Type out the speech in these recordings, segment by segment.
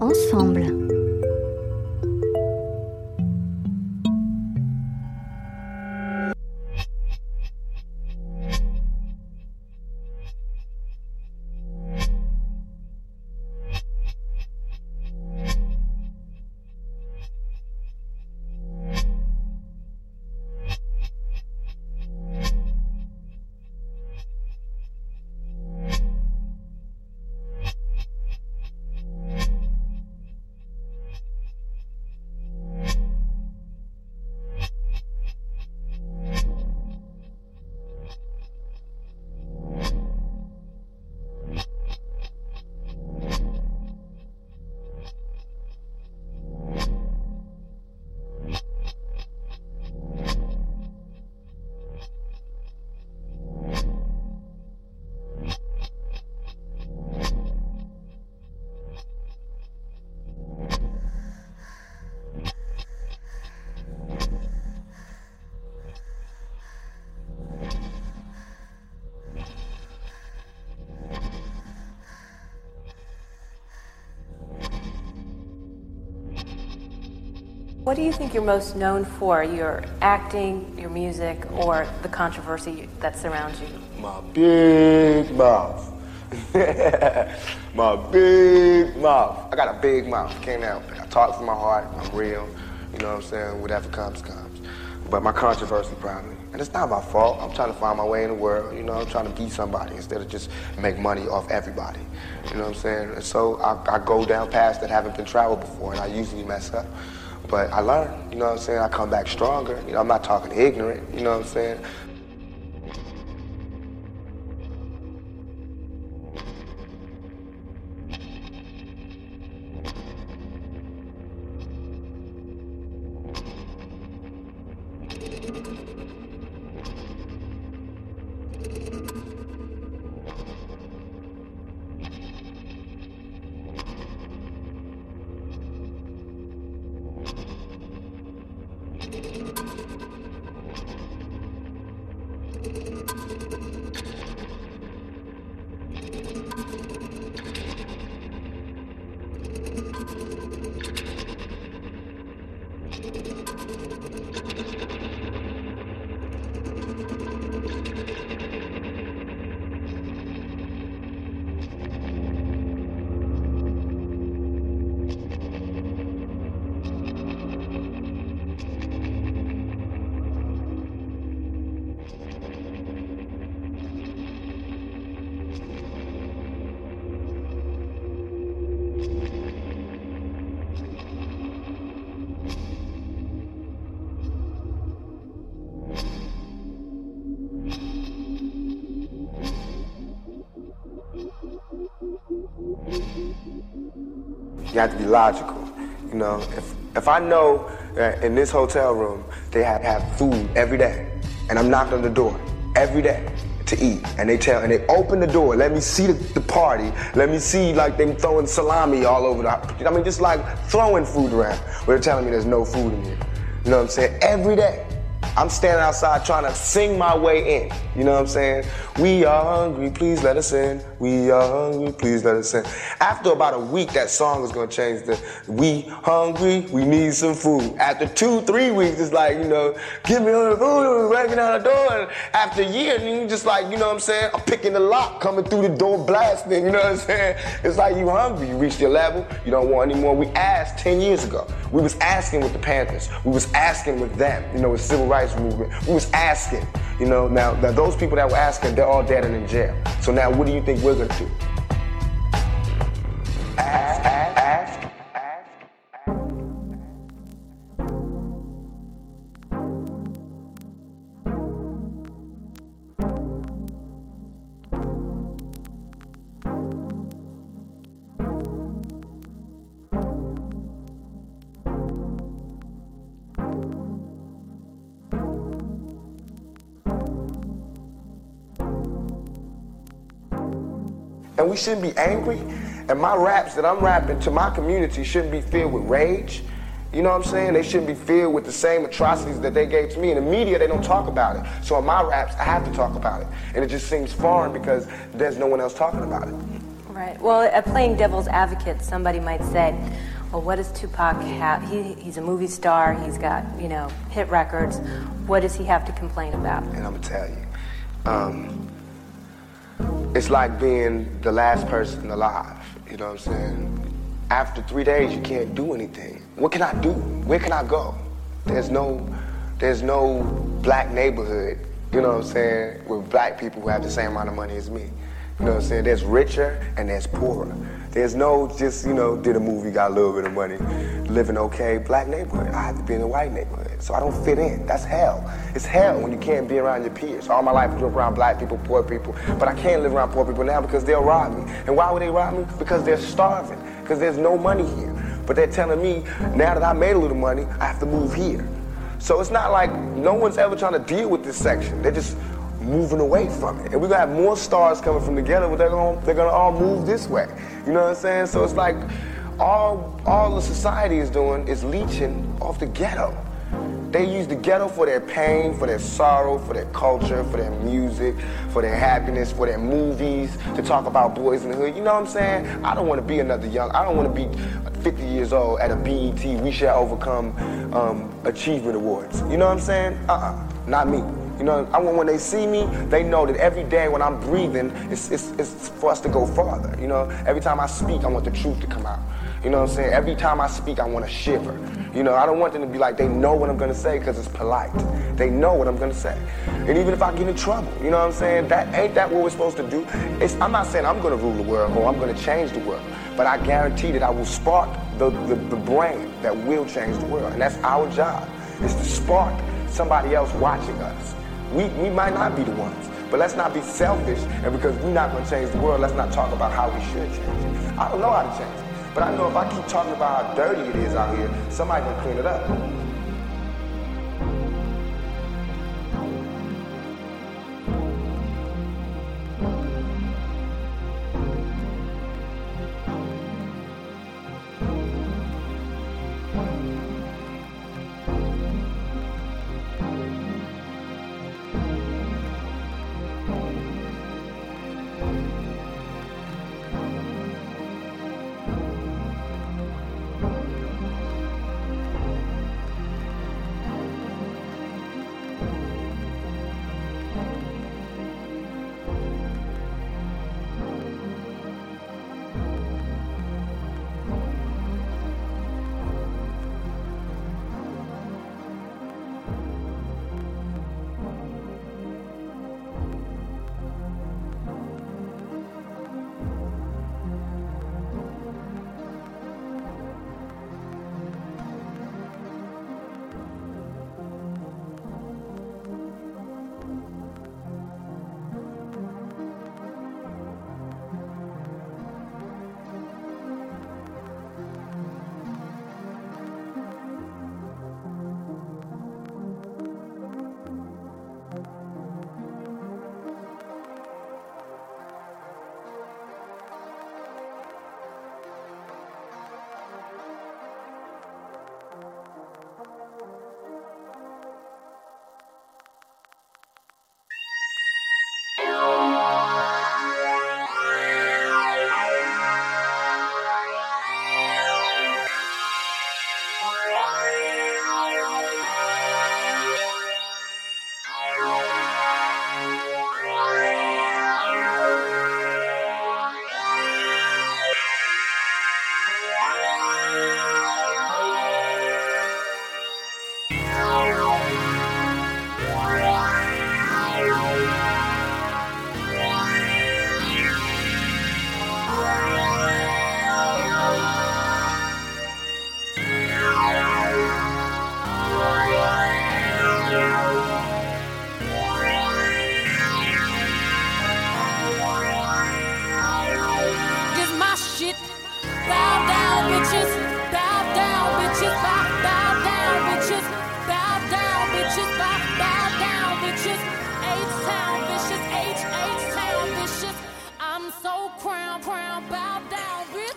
ensemble. What do you think you're most known for? Your acting, your music, or the controversy that surrounds you? My big mouth. my big mouth. I got a big mouth. Help it. I talk from my heart. I'm real. You know what I'm saying? Whatever comes, comes. But my controversy probably. And it's not my fault. I'm trying to find my way in the world. You know, I'm trying to be somebody instead of just make money off everybody. You know what I'm saying? And so I, I go down paths that haven't been traveled before, and I usually mess up. But I learn, you know what I'm saying? I come back stronger. You know, I'm not talking ignorant, you know what I'm saying? Have to be logical. You know, if if I know that in this hotel room they have, have food every day, and I'm knocking on the door every day to eat, and they tell and they open the door, let me see the, the party, let me see like them throwing salami all over the. I mean, just like throwing food around. They're telling me there's no food in here. You know what I'm saying? Every day. I'm standing outside trying to sing my way in. You know what I'm saying? We are hungry, please let us in. We are hungry, please let us in. After about a week, that song is gonna change the we hungry, we need some food. After two, three weeks, it's like, you know, give me all the food, breaking down the door. After a year, you just like, you know what I'm saying? I'm picking the lock, coming through the door, blasting, you know what I'm saying? It's like you hungry, you reached your level, you don't want any more. We asked 10 years ago. We was asking with the Panthers. We was asking with them, you know, with civil rights movement. We was asking, you know. Now, now those people that were asking, they're all dead and in jail. So now, what do you think we're gonna do? We shouldn't be angry. And my raps that I'm rapping to my community shouldn't be filled with rage. You know what I'm saying? They shouldn't be filled with the same atrocities that they gave to me. In the media, they don't talk about it. So in my raps, I have to talk about it. And it just seems foreign because there's no one else talking about it. Right. Well, playing devil's advocate, somebody might say, well, what does Tupac have? He, he's a movie star. He's got, you know, hit records. What does he have to complain about? And I'm going to tell you. Um, it's like being the last person alive. You know what I'm saying? After three days, you can't do anything. What can I do? Where can I go? There's no, there's no black neighborhood, you know what I'm saying, with black people who have the same amount of money as me. You know what I'm saying? There's richer and there's poorer. There's no just, you know, did a movie, got a little bit of money, living okay, black neighborhood. I have to be in a white neighborhood. So I don't fit in. That's hell. It's hell when you can't be around your peers. All my life I grew up around black people, poor people. But I can't live around poor people now because they'll rob me. And why would they rob me? Because they're starving. Because there's no money here. But they're telling me, now that I made a little money, I have to move here. So it's not like no one's ever trying to deal with this section. They're just moving away from it. And we're gonna have more stars coming from together, but they're gonna they're gonna all move this way. You know what I'm saying? So it's like all all the society is doing is leeching off the ghetto. They use the ghetto for their pain, for their sorrow, for their culture, for their music, for their happiness, for their movies, to talk about boys in the hood. You know what I'm saying? I don't want to be another young, I don't want to be 50 years old at a BET, we shall overcome um, achievement awards. You know what I'm saying? Uh-uh, not me. You know, I want when they see me, they know that every day when I'm breathing, it's, it's, it's for us to go farther. You know, every time I speak, I want the truth to come out. You know what I'm saying? Every time I speak, I want to shiver. You know, I don't want them to be like, they know what I'm going to say because it's polite. They know what I'm going to say. And even if I get in trouble, you know what I'm saying? That ain't that what we're supposed to do? It's, I'm not saying I'm going to rule the world or I'm going to change the world, but I guarantee that I will spark the, the, the brain that will change the world. And that's our job, is to spark somebody else watching us. We, we might not be the ones, but let's not be selfish. And because we're not going to change the world, let's not talk about how we should change it. I don't know how to change it. But I know if I keep talking about how dirty it is out here, somebody can clean it up.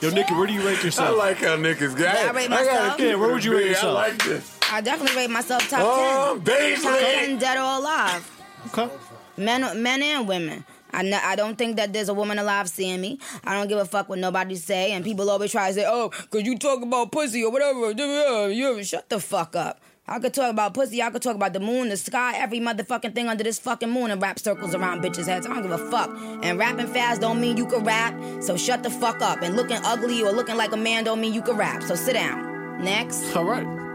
Yo, Nikki, where do you rate yourself? I like how niggas got Yeah, I rate myself. Yeah, where would you rate yourself? I like this. I definitely rate myself top Oh, 10. baby. Top 10 dead or alive. Okay. Men, men and women. I, n- I don't think that there's a woman alive seeing me. I don't give a fuck what nobody say. And people always try to say, oh, because you talk about pussy or whatever. You shut the fuck up. I could talk about pussy. I could talk about the moon, the sky, every motherfucking thing under this fucking moon and rap circles around bitches' heads. I don't give a fuck. And rapping fast don't mean you can rap. So shut the fuck up. And looking ugly or looking like a man don't mean you can rap. So sit down. Next. All right.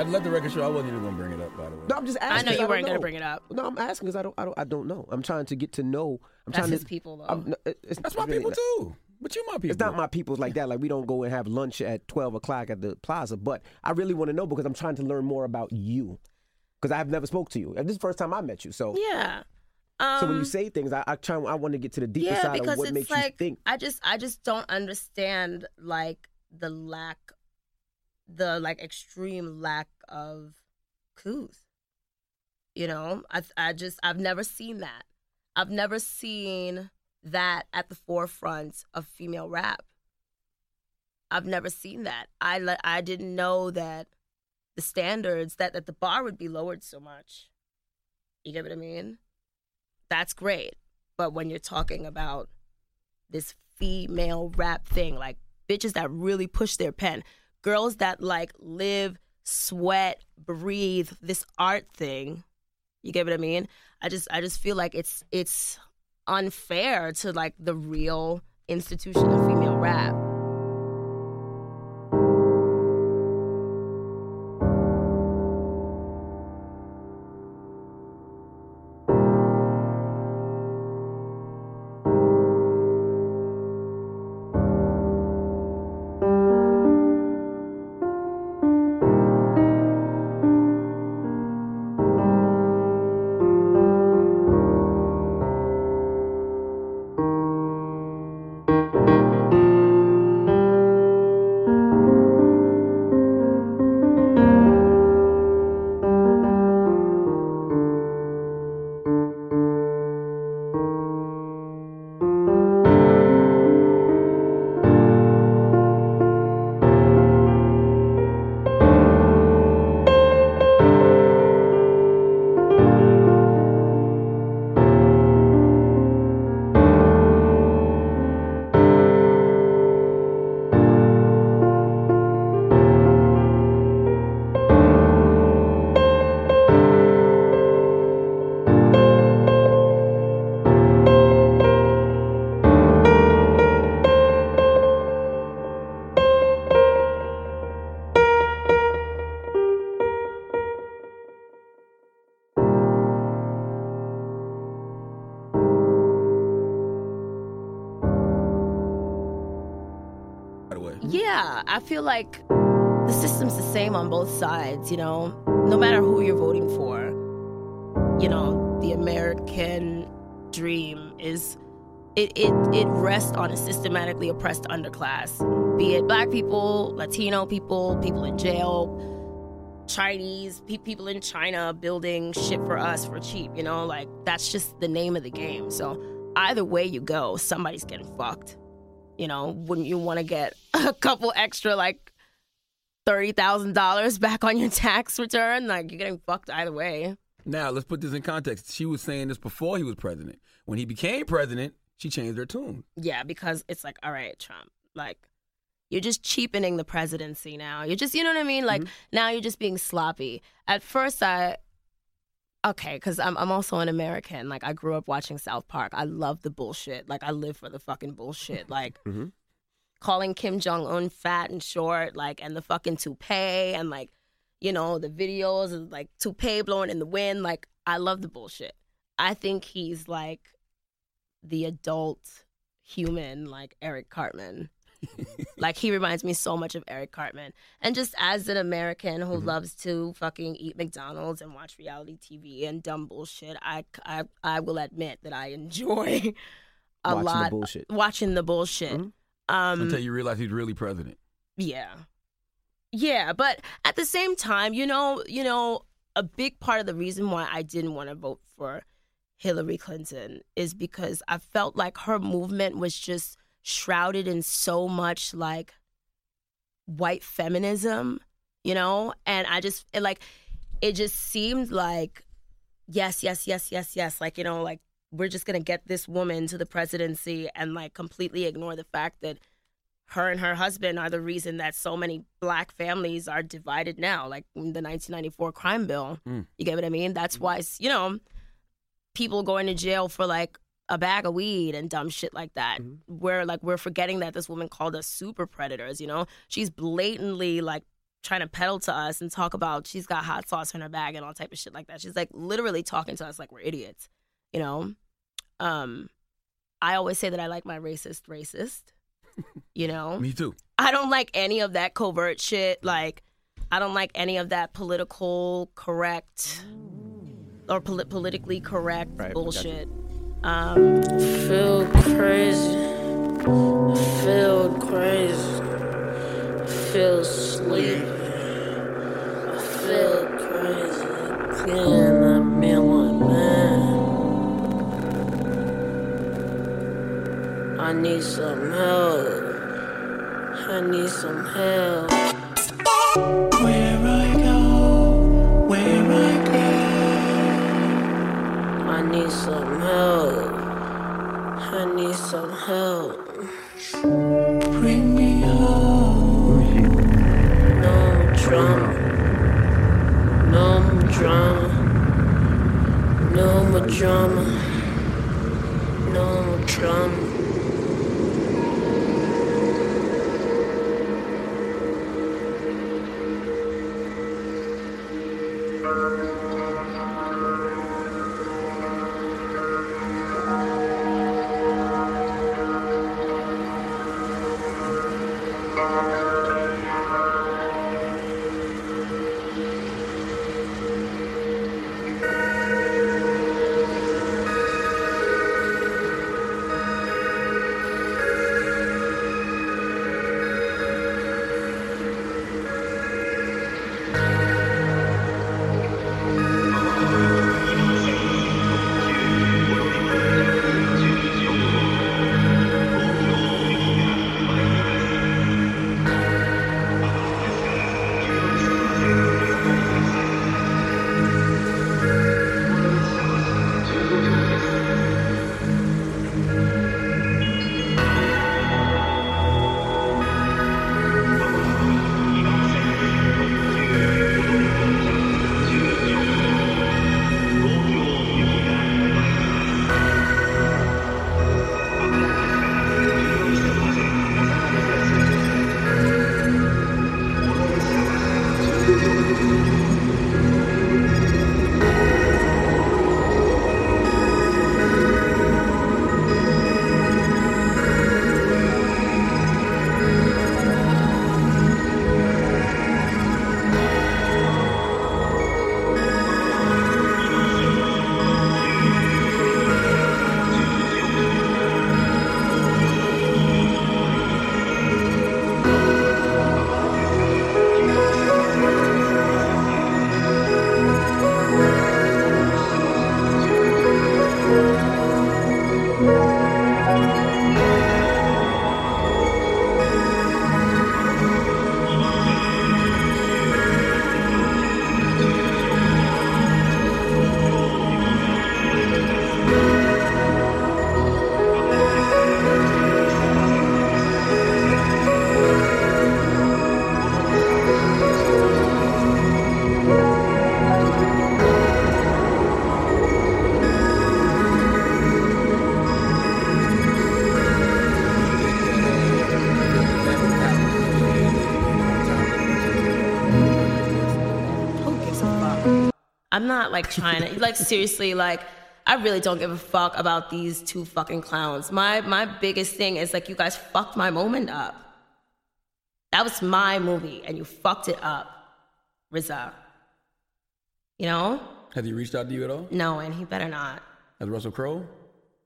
I great. let the record show. I wasn't even gonna bring it up. By the way. No, I'm just asking. I know you 'cause weren't don't gonna bring it up. No, I'm asking because I don't, I don't. I don't know. I'm trying to get to know. I'm That's trying his to, people, though. I'm, it's, That's my really people not- too. But you my people. It's not my people's like that. Like we don't go and have lunch at twelve o'clock at the plaza. But I really want to know because I'm trying to learn more about you. Because I've never spoke to you. And This is the first time I met you. So Yeah. so when you Um, say things, I, I try. I want to get to the deeper yeah, side of what it's makes like you think. I just I just don't understand like the lack, the like extreme lack of coups. You know, I I just I've never seen that. I've never seen that at the forefront of female rap. I've never seen that. I I didn't know that the standards that that the bar would be lowered so much. You get what I mean? That's great. But when you're talking about this female rap thing, like bitches that really push their pen, girls that like live, sweat, breathe this art thing, you get what I mean? I just I just feel like it's it's unfair to like the real institution of female rap. Yeah, I feel like the system's the same on both sides, you know, no matter who you're voting for. You know, the American dream is it it it rests on a systematically oppressed underclass, be it black people, Latino people, people in jail, Chinese, pe- people in China building shit for us for cheap, you know, like that's just the name of the game. So either way you go, somebody's getting fucked. You know, wouldn't you want to get a couple extra like thirty thousand dollars back on your tax return? Like you're getting fucked either way. Now let's put this in context. She was saying this before he was president. When he became president, she changed her tune. Yeah, because it's like, all right, Trump, like you're just cheapening the presidency now. You're just, you know what I mean? Like mm-hmm. now you're just being sloppy. At first, I okay, because I'm I'm also an American. Like I grew up watching South Park. I love the bullshit. Like I live for the fucking bullshit. Like mm-hmm. calling Kim Jong Un fat and short, like and the fucking toupee and like you know the videos of like toupee blowing in the wind. Like I love the bullshit. I think he's like the adult human like Eric Cartman. Like he reminds me so much of Eric Cartman. And just as an American who loves to fucking eat McDonald's and watch reality TV and dumb bullshit, I I, I will admit that I enjoy a Watching the lot bullshit. watching the bullshit. Mhm. Um Until you realize he's really president. yeah. Yeah, but at the same time, you know, you know, a big part of the reason why I didn't want to vote for Hillary Clinton is because I felt like her movement was just shrouded in so much like white feminism, you know? And I just it, like it just seemed like yes, yes, yes, yes, yes, like you know, like we're just going to get this woman to the presidency and like completely ignore the fact that her and her husband are the reason that so many black families are divided now, like the 1994 crime bill. Mm. You get what I mean? That's why, you know, people going to jail for like a bag of weed and dumb shit like that. Where like we're forgetting that this woman called us super predators, you know? She's blatantly like trying to peddle to us and talk about she's got hot sauce in her bag and all type of shit like that. She's like literally talking to us like we're idiots, you know? Um I always say that I like my racist racist. You know? Me too. I don't like any of that covert shit. Like, I don't like any of that political correct or poli- politically correct Right, bullshit. Um, feel crazy. Feel crazy. Feel sleepy. I feel crazy. Again, I mean, like, man. I need some help. I need some help. Where I need some help. I need some help. Bring me home. No drama. No more drama. No more drama. No more drama. I'm not like trying to like seriously like I really don't give a fuck about these two fucking clowns. My my biggest thing is like you guys fucked my moment up. That was my movie and you fucked it up. RZA. You know? Has he reached out to you at all? No, and he better not. Has Russell Crowe?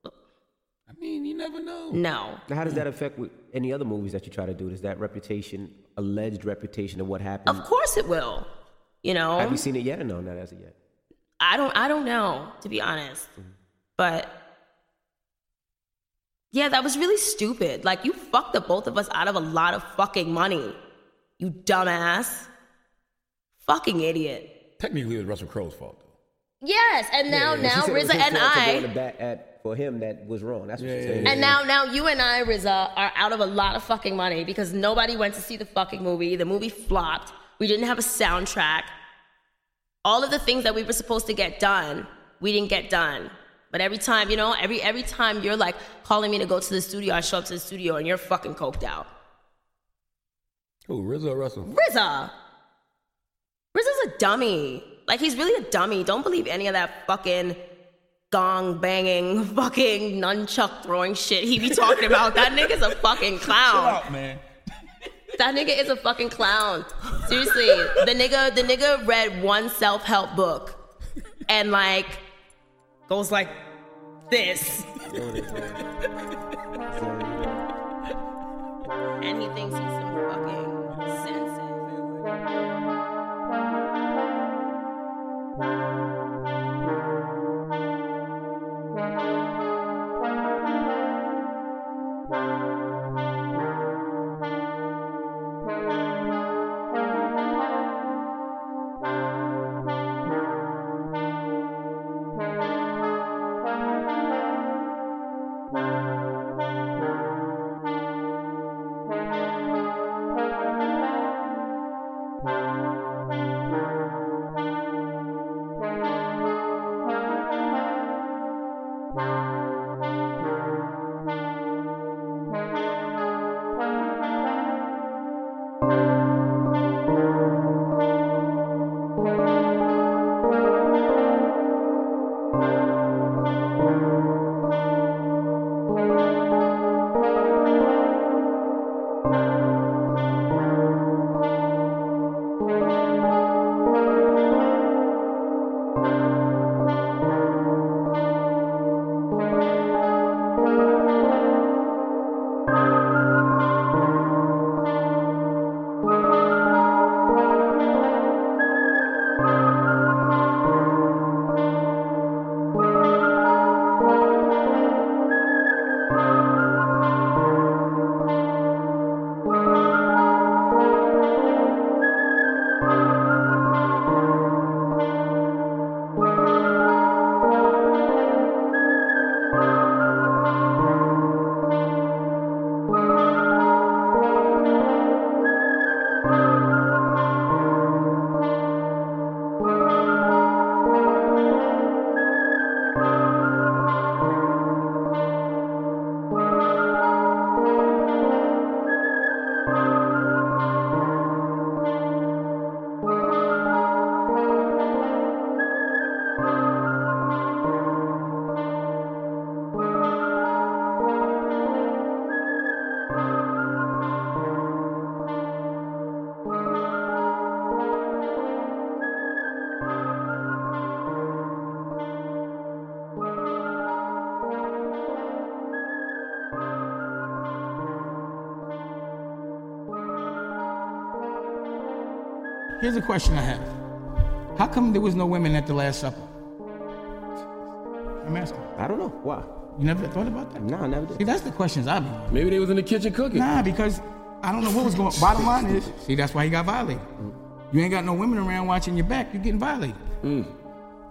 I mean, you never know. No. Now, how does that affect with any other movies that you try to do? Does that reputation, alleged reputation of what happened? Of course it will. You know? Have you seen it yet or no? Not as of yet. I don't I don't know, to be honest. Mm-hmm. But yeah, that was really stupid. Like you fucked the both of us out of a lot of fucking money. You dumbass. Fucking idiot. Technically, it was Russell Crowe's fault. though. Yes, and now She now said it was RZA and fault for going to I bat at, for him that was wrong. That's what she said. and now now you and I RZA are out of a lot of fucking money because nobody went to see the fucking movie. The movie flopped. We didn't have a soundtrack. All of the things that we were supposed to get done, we didn't get done. But every time, you know, every every time you're like calling me to go to the studio, I show up to the studio and you're fucking coked out. Who, RZA or Russell? RZA. RZA's a dummy. Like he's really a dummy. Don't believe any of that fucking gong banging, fucking nunchuck throwing shit he be talking about. That nigga's a fucking clown. man. That nigga is a fucking clown. Seriously, the nigga, the nigga read one self help book, and like goes like this. and he thinks he's some fucking. Here's a question I have. How come there was no women at the Last Supper? I'm asking. I don't know. Why? You never thought about that? No, I never did. See, that's the questions I be. Maybe they was in the kitchen cooking. Nah, because I don't know what was going. Bottom line is, see, that's why he got violated. You ain't got no women around watching your back. You're getting violated. Hmm.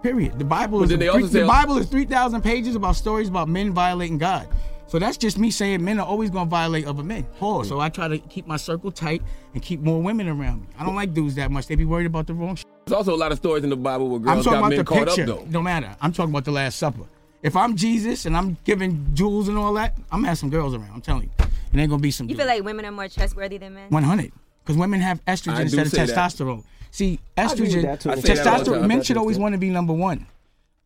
Period. The Bible But is then they three- also the Bible is three thousand pages about stories about men violating God. So that's just me saying men are always gonna violate other men. Pause. So I try to keep my circle tight and keep more women around me. I don't like dudes that much. They be worried about the wrong shit. There's also a lot of stories in the Bible where I'm girls talking got about men the caught picture. up though. No matter. I'm talking about the Last Supper. If I'm Jesus and I'm giving jewels and all that, I'm gonna have some girls around. I'm telling you, and ain't gonna be some. You feel like women are more trustworthy than men? 100 because women have estrogen instead of say that. testosterone. See, estrogen, that, too. I say that all the testosterone. Men should always want to be number one.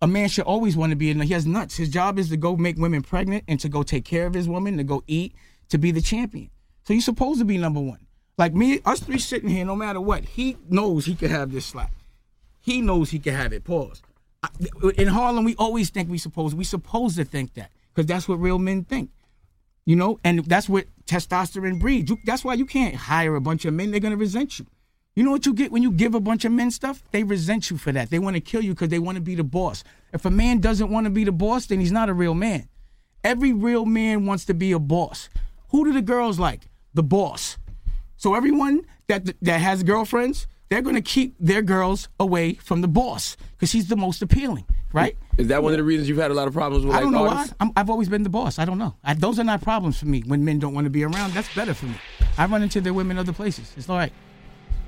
A man should always want to be in. He has nuts. His job is to go make women pregnant and to go take care of his woman, to go eat, to be the champion. So you're supposed to be number one. Like me, us three sitting here, no matter what, he knows he could have this slap. He knows he can have it. Pause. In Harlem, we always think we supposed we supposed to think that because that's what real men think. You know, and that's what testosterone breeds. That's why you can't hire a bunch of men. They're gonna resent you. You know what you get when you give a bunch of men stuff? They resent you for that. They want to kill you because they want to be the boss. If a man doesn't want to be the boss, then he's not a real man. Every real man wants to be a boss. Who do the girls like? The boss. So everyone that that has girlfriends, they're gonna keep their girls away from the boss because he's the most appealing, right? Is that one of the reasons you've had a lot of problems with I don't know artists? why. I'm, I've always been the boss. I don't know. I, those are not problems for me. When men don't want to be around, that's better for me. I run into their women other places. It's all right.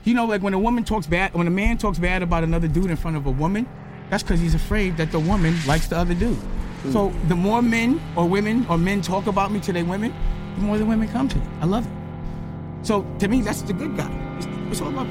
You know, like when a woman talks bad, when a man talks bad about another dude in front of a woman, that's because he's afraid that the woman likes the other dude. Hmm. So the more men or women or men talk about me to their women, the more the women come to me. I love it. So to me, that's the good guy. It's, it's all about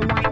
respect.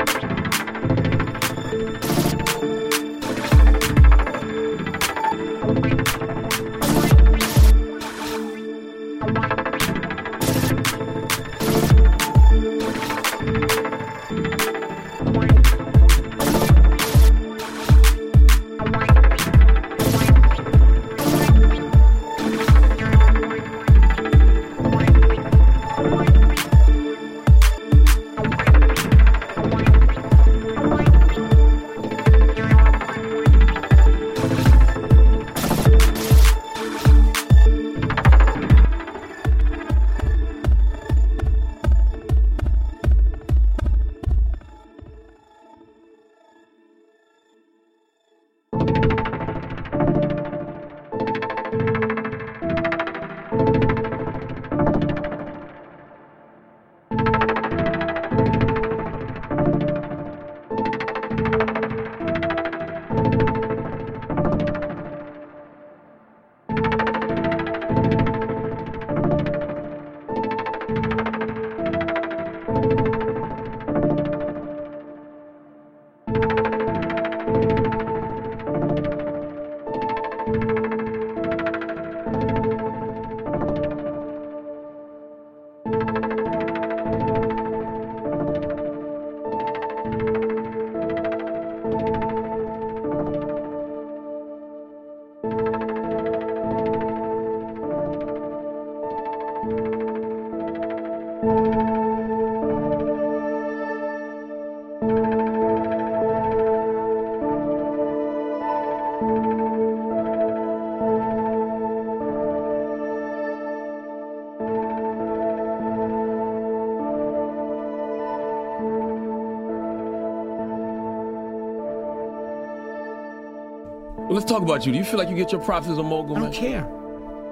Well, let's talk about you. Do you feel like you get your props as a mogul, I man? don't care.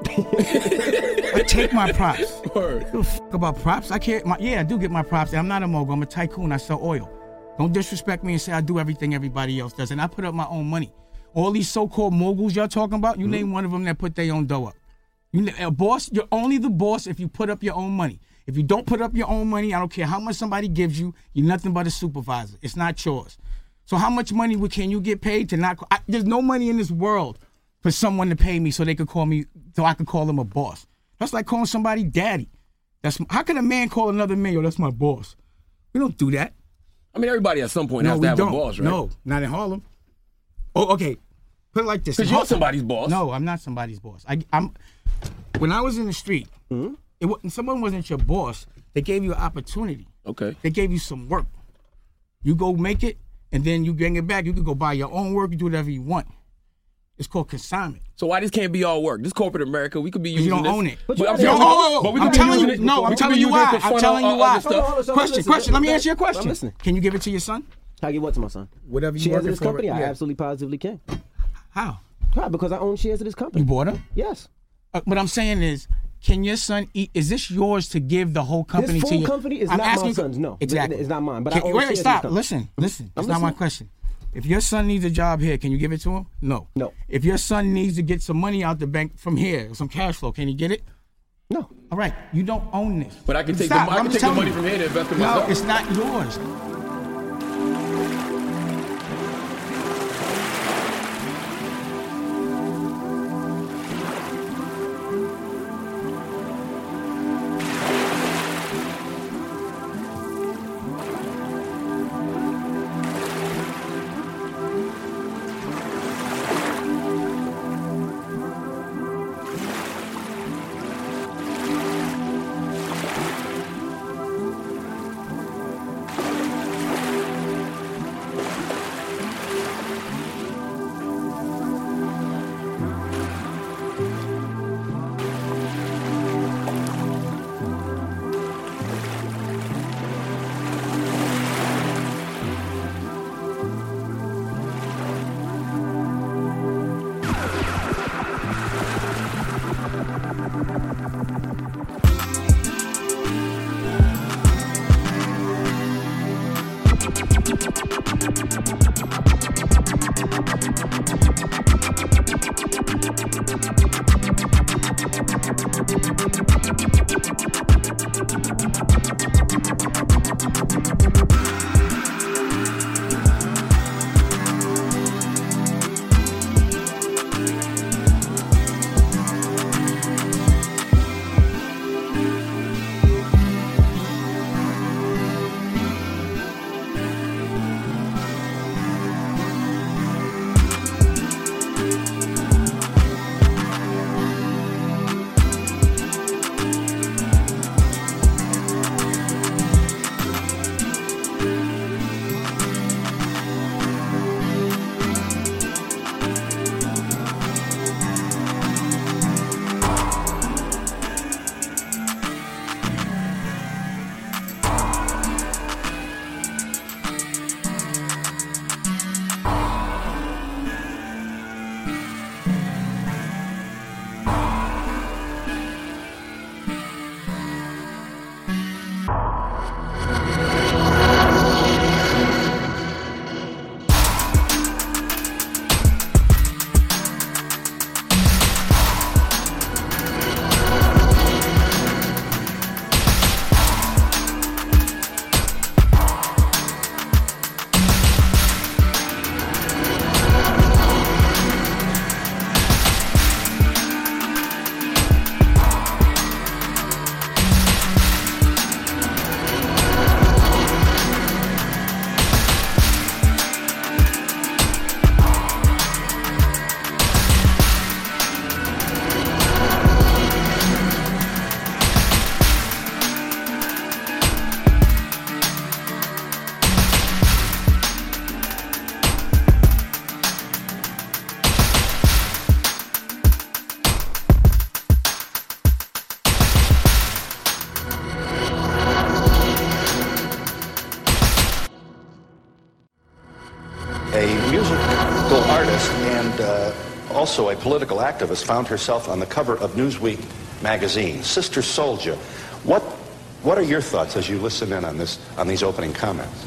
I take my props. Word. Give fuck about props. I care. My, yeah, I do get my props. I'm not a mogul. I'm a tycoon. I sell oil. Don't disrespect me and say I do everything everybody else does. And I put up my own money. All these so-called moguls y'all talking about, you mm-hmm. name one of them that put their own dough up. You a boss, you're only the boss if you put up your own money. If you don't put up your own money, I don't care how much somebody gives you, you're nothing but a supervisor. It's not yours. So how much money can you get paid to not? I, there's no money in this world for someone to pay me so they could call me, so I could call them a boss. That's like calling somebody daddy. That's how can a man call another man? Yo, that's my boss. We don't do that. I mean, everybody at some point no, has to have don't. a boss, right? No, not in Harlem. Oh, okay. Put it like this. 'Cause In you're somebody's boss. No, I'm not somebody's boss. I, I'm. When I was in the street, Hmm? it, someone wasn't your boss. They gave you an opportunity. Okay. They gave you some work. You go make it, and then you bring it back. You can go buy your own work. You do whatever you want. It's called consignment. So why this can't be all work? This corporate America, we could be using you don't this. own it. But, But I'm you saying- oh, oh, but we I'm telling you- it- no, I'm telling you why. I'm telling you why. stuff. Hold on, hold on, Question, listening. question. Let me Okay. answer your question. I'm listening. Can you give it to your son? How you what to my son? Whatever you shares working of this for, company? I absolutely positively can. How? Why? Because I own shares of this company. You bought them? Yes. Uh, what I'm saying is, can your son eat? Is this yours to give the whole company full to your company is I'm not my asking- son's, no. exactly. It's not mine, but Can- I own wait, shares wait, stop. Listen, listen. That's not my question. If your son needs a job here, can you give it to him? No. No. If your son needs to get some money out the bank from here, some cash flow, can he get it? No. All right. You don't own this. But I can take Stop. the, I I'm can take the money you. from here to invest in myself. No, it's not yours. Also a political activist, found herself on the cover of Newsweek magazine. Sister Souljah, what, what are your thoughts as you listen in on, this, on these opening comments?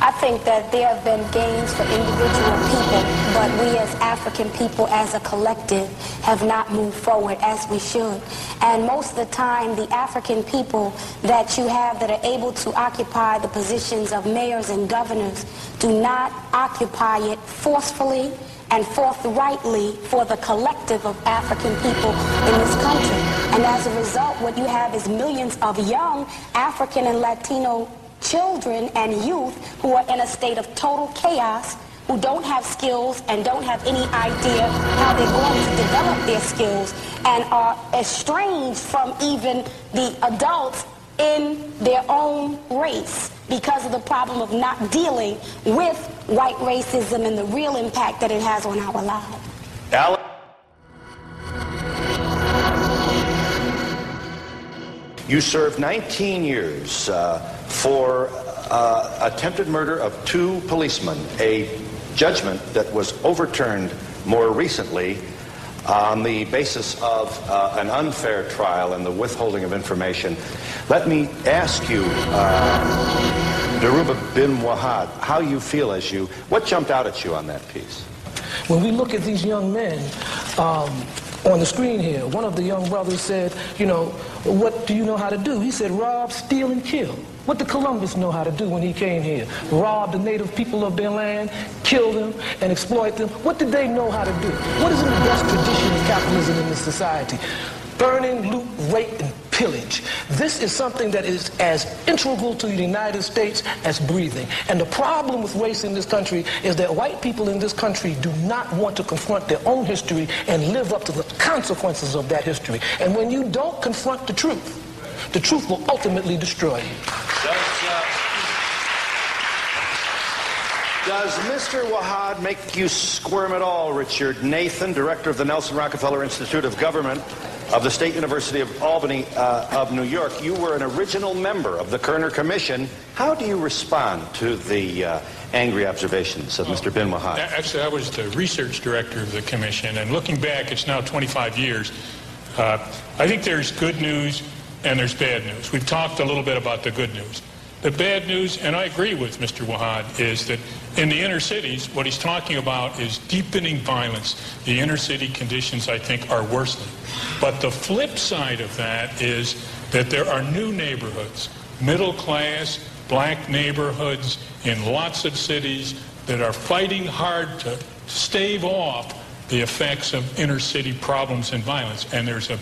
I think that there have been gains for individual people, but we as African people, as a collective, have not moved forward as we should. And most of the time, the African people that you have that are able to occupy the positions of mayors and governors do not occupy it forcefully and forthrightly for the collective of African people in this country. And as a result, what you have is millions of young African and Latino children and youth who are in a state of total chaos, who don't have skills and don't have any idea how they're going to develop their skills and are estranged from even the adults in their own race because of the problem of not dealing with white racism and the real impact that it has on our lives. Alex? You served 19 years uh, for uh, attempted murder of two policemen, a judgment that was overturned more recently on the basis of uh, an unfair trial and the withholding of information. Let me ask you, uh, Dhoruba bin Wahad, how you feel as you, what jumped out at you on that piece? When we look at these young men, um, on the screen here, one of the young brothers said, you know, what do you know how to do? He said, rob, steal, and kill. What did Columbus know how to do when he came here? Rob the native people of their land, kill them, and exploit them. What did they know how to do? What is in the best tradition of capitalism in this society? Burning, loot, rape, and pillage. This is something that is as integral to the United States as breathing. And the problem with race in this country is that white people in this country do not want to confront their own history and live up to the consequences of that history. And when you don't confront the truth, the truth will ultimately destroy you. Does, uh, does Mr. Wahad make you squirm at all, Richard Nathan, director of the Nelson Rockefeller Institute of Government of the State University of Albany uh, of New York? You were an original member of the Kerner Commission. How do you respond to the uh, angry observations of Mr. Bin Wahad? Actually, I was the research director of the commission, and looking back, it's now 25 years. Uh, I think there's good news and there's bad news. We've talked a little bit about the good news. The bad news, and I agree with Mr. Wahad, is that in the inner cities, what he's talking about is deepening violence. The inner city conditions, I think, are worsening. But the flip side of that is that there are new neighborhoods, middle class, black neighborhoods in lots of cities that are fighting hard to stave off the effects of inner city problems and violence. And there's a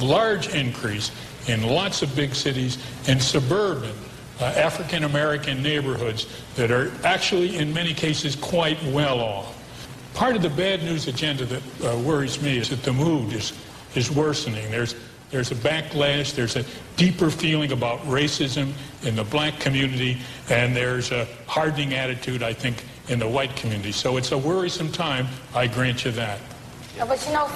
large increase in lots of big cities and suburban uh, African American neighborhoods that are actually, in many cases, quite well off. Part of the bad news agenda that uh, worries me is that the mood is, is worsening. There's, there's a backlash, there's a deeper feeling about racism in the black community, and there's a hardening attitude, I think, in the white community. So it's a worrisome time, I grant you that. But you know,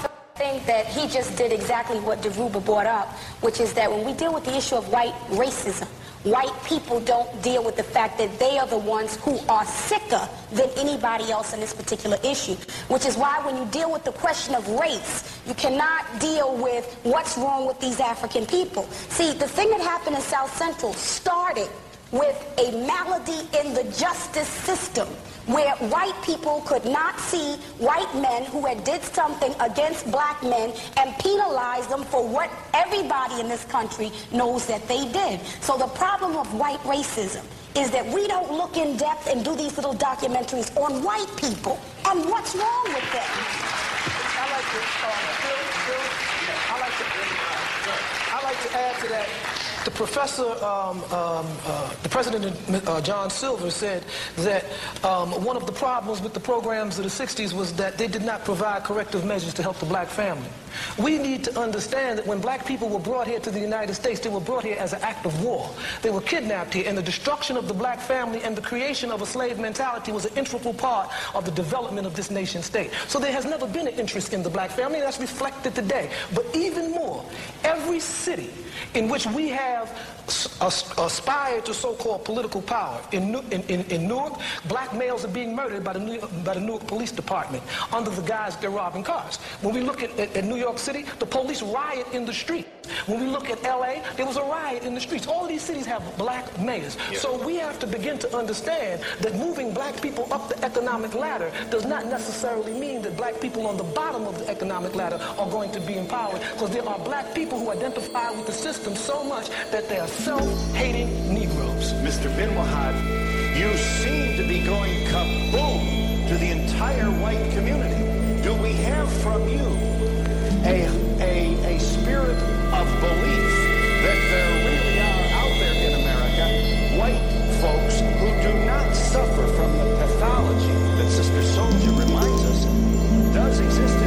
think that he just did exactly what Dhoruba brought up, which is that when we deal with the issue of white racism, white people don't deal with the fact that they are the ones who are sicker than anybody else in this particular issue. Which is why when you deal with the question of race, you cannot deal with what's wrong with these African people. See, the thing that happened in South Central started with a malady in the justice system where white people could not see white men who had did something against black men and penalize them for what everybody in this country knows that they did. So the problem of white racism is that we don't look in depth and do these little documentaries on white people and what's wrong with them. I like to, uh, I like to, I like to add to that the professor, um, um, uh, the president, uh, John Silber, said that um, one of the problems with the programs of the 60s was that they did not provide corrective measures to help the black family. We need to understand that when black people were brought here to the United States, they were brought here as an act of war. They were kidnapped here, and the destruction of the black family and the creation of a slave mentality was an integral part of the development of this nation state. So there has never been an interest in the black family, and that's reflected today. But even more, every city in which we have aspire to so-called political power. In, New- in, in, in Newark, black males are being murdered by the, New, by the Newark Police Department under the guise they're robbing cars. When we look at, at, at New York City, the police riot in the street. When we look at LA, there was a riot in the streets. All these cities have black mayors. Yeah. So we have to begin to understand that moving black people up the economic ladder does not necessarily mean that black people on the bottom of the economic ladder are going to be empowered because there are black people who identify with the system so much that they are self-hating Negroes. Mr. Bin Wahad, you seem to be going kaboom to the entire white community. Do we have from you a, a, a spirit of belief that there really are out there in America white folks who do not suffer from the pathology that Sister Souljah reminds us does exist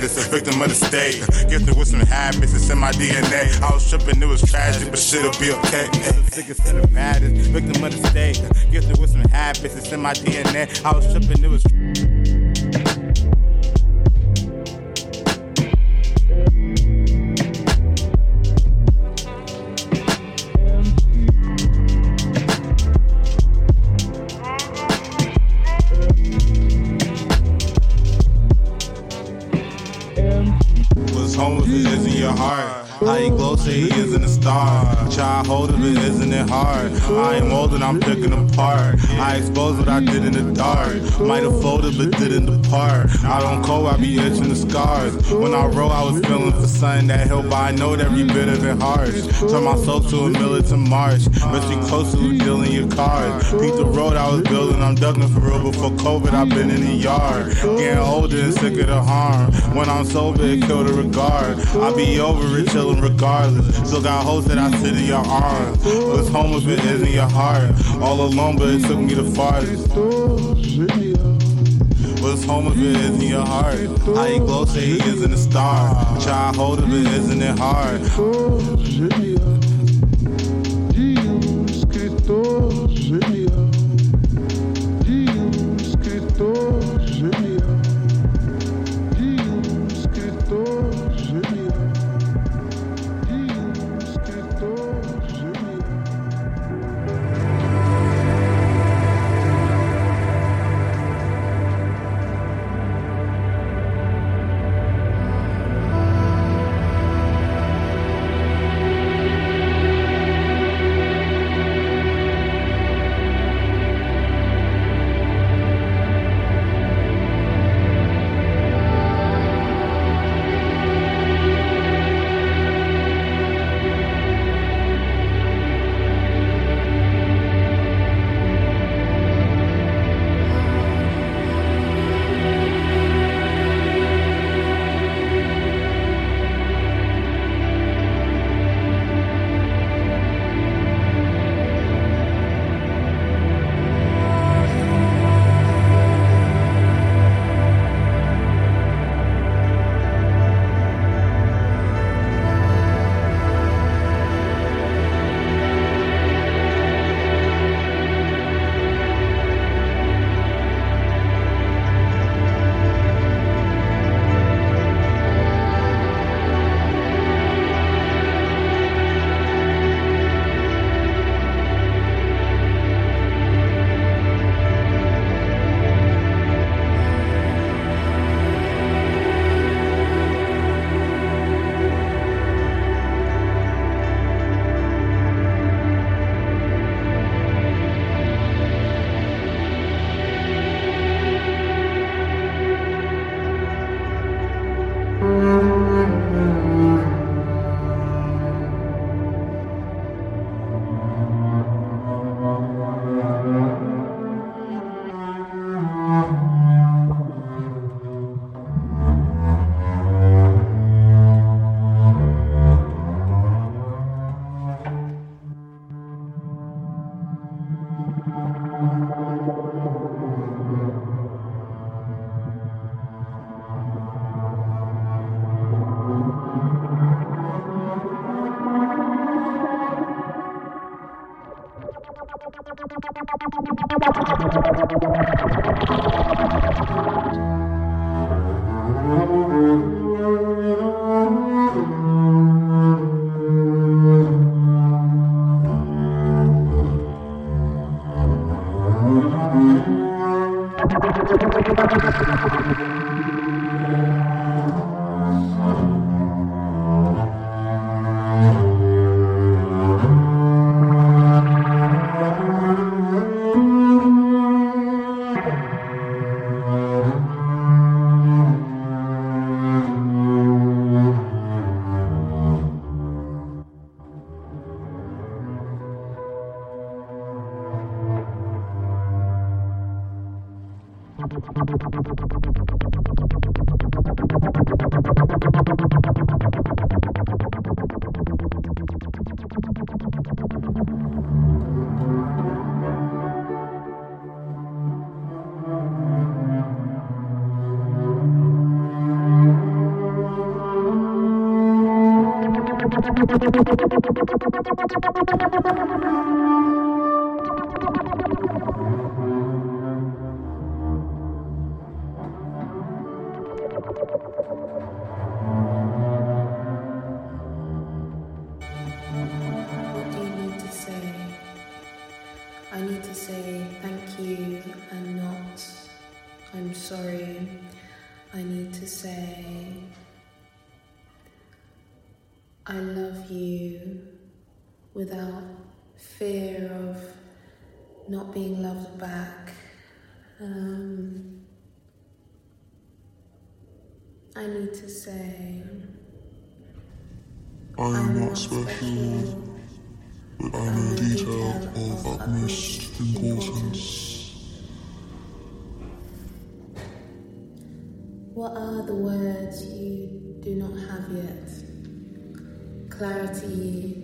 baddest, a victim of the state. Gifted with some habits, it's in my DNA. I was tripping, it was tragic, but shit'll be okay. The sickest and the baddest, victim of the state. Gifted with some habits, it's in my DNA. I was tripping, it. Was He isn't a star. Try hold of it, isn't it hard? I ain't molding, I'm picking apart. I expose what I did in the dark. Might have folded, but didn't depart. I don't cold, I be itching the scars. When I roll, I was feeling for something that helped, but I know every bit of it harsh. Turn my soul to a militant march. But you close to dealing your cards. Beat the road I was building, I'm ducking for real. Before COVID, I've been in the yard. Getting older and sick of the harm. When I'm sober, it kill the regard. I be over it, chillin' regardless. Still got hopes that I sit in your arms. Was home if it is in your heart. All alone, but it took me the farthest. Was home if it is in your heart. I you glow, say he isn't a star. Try hold of it, isn't it hard? Thank you. I am not special, but I am a detail of utmost importance. What are the words you do not have yet? Clarity,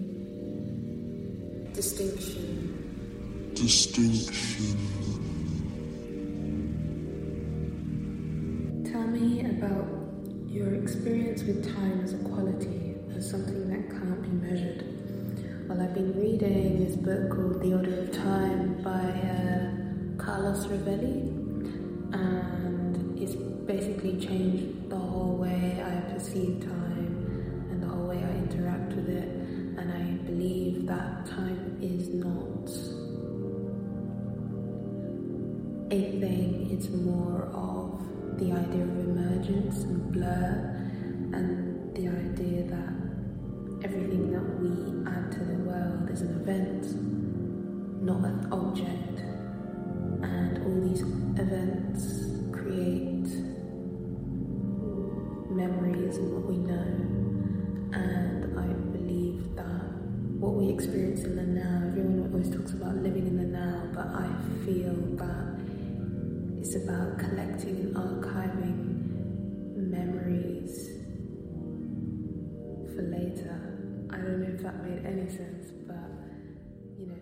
distinction. Distinction. Tell me about your experience with time book called The Order of Time by uh, Carlos Rovelli, and it's basically changed the whole way I perceive time and the whole way I interact with it. And I believe that time is not a thing, it's more of the idea of emergence and blur, and the idea that everything that we add to the world is an event, not an object. And all these events create memories and what we know. And I believe that what we experience in the now, everyone always talks about living in the now, but I feel that it's about collecting and archiving memories for later. I don't know if that made any sense, but you know,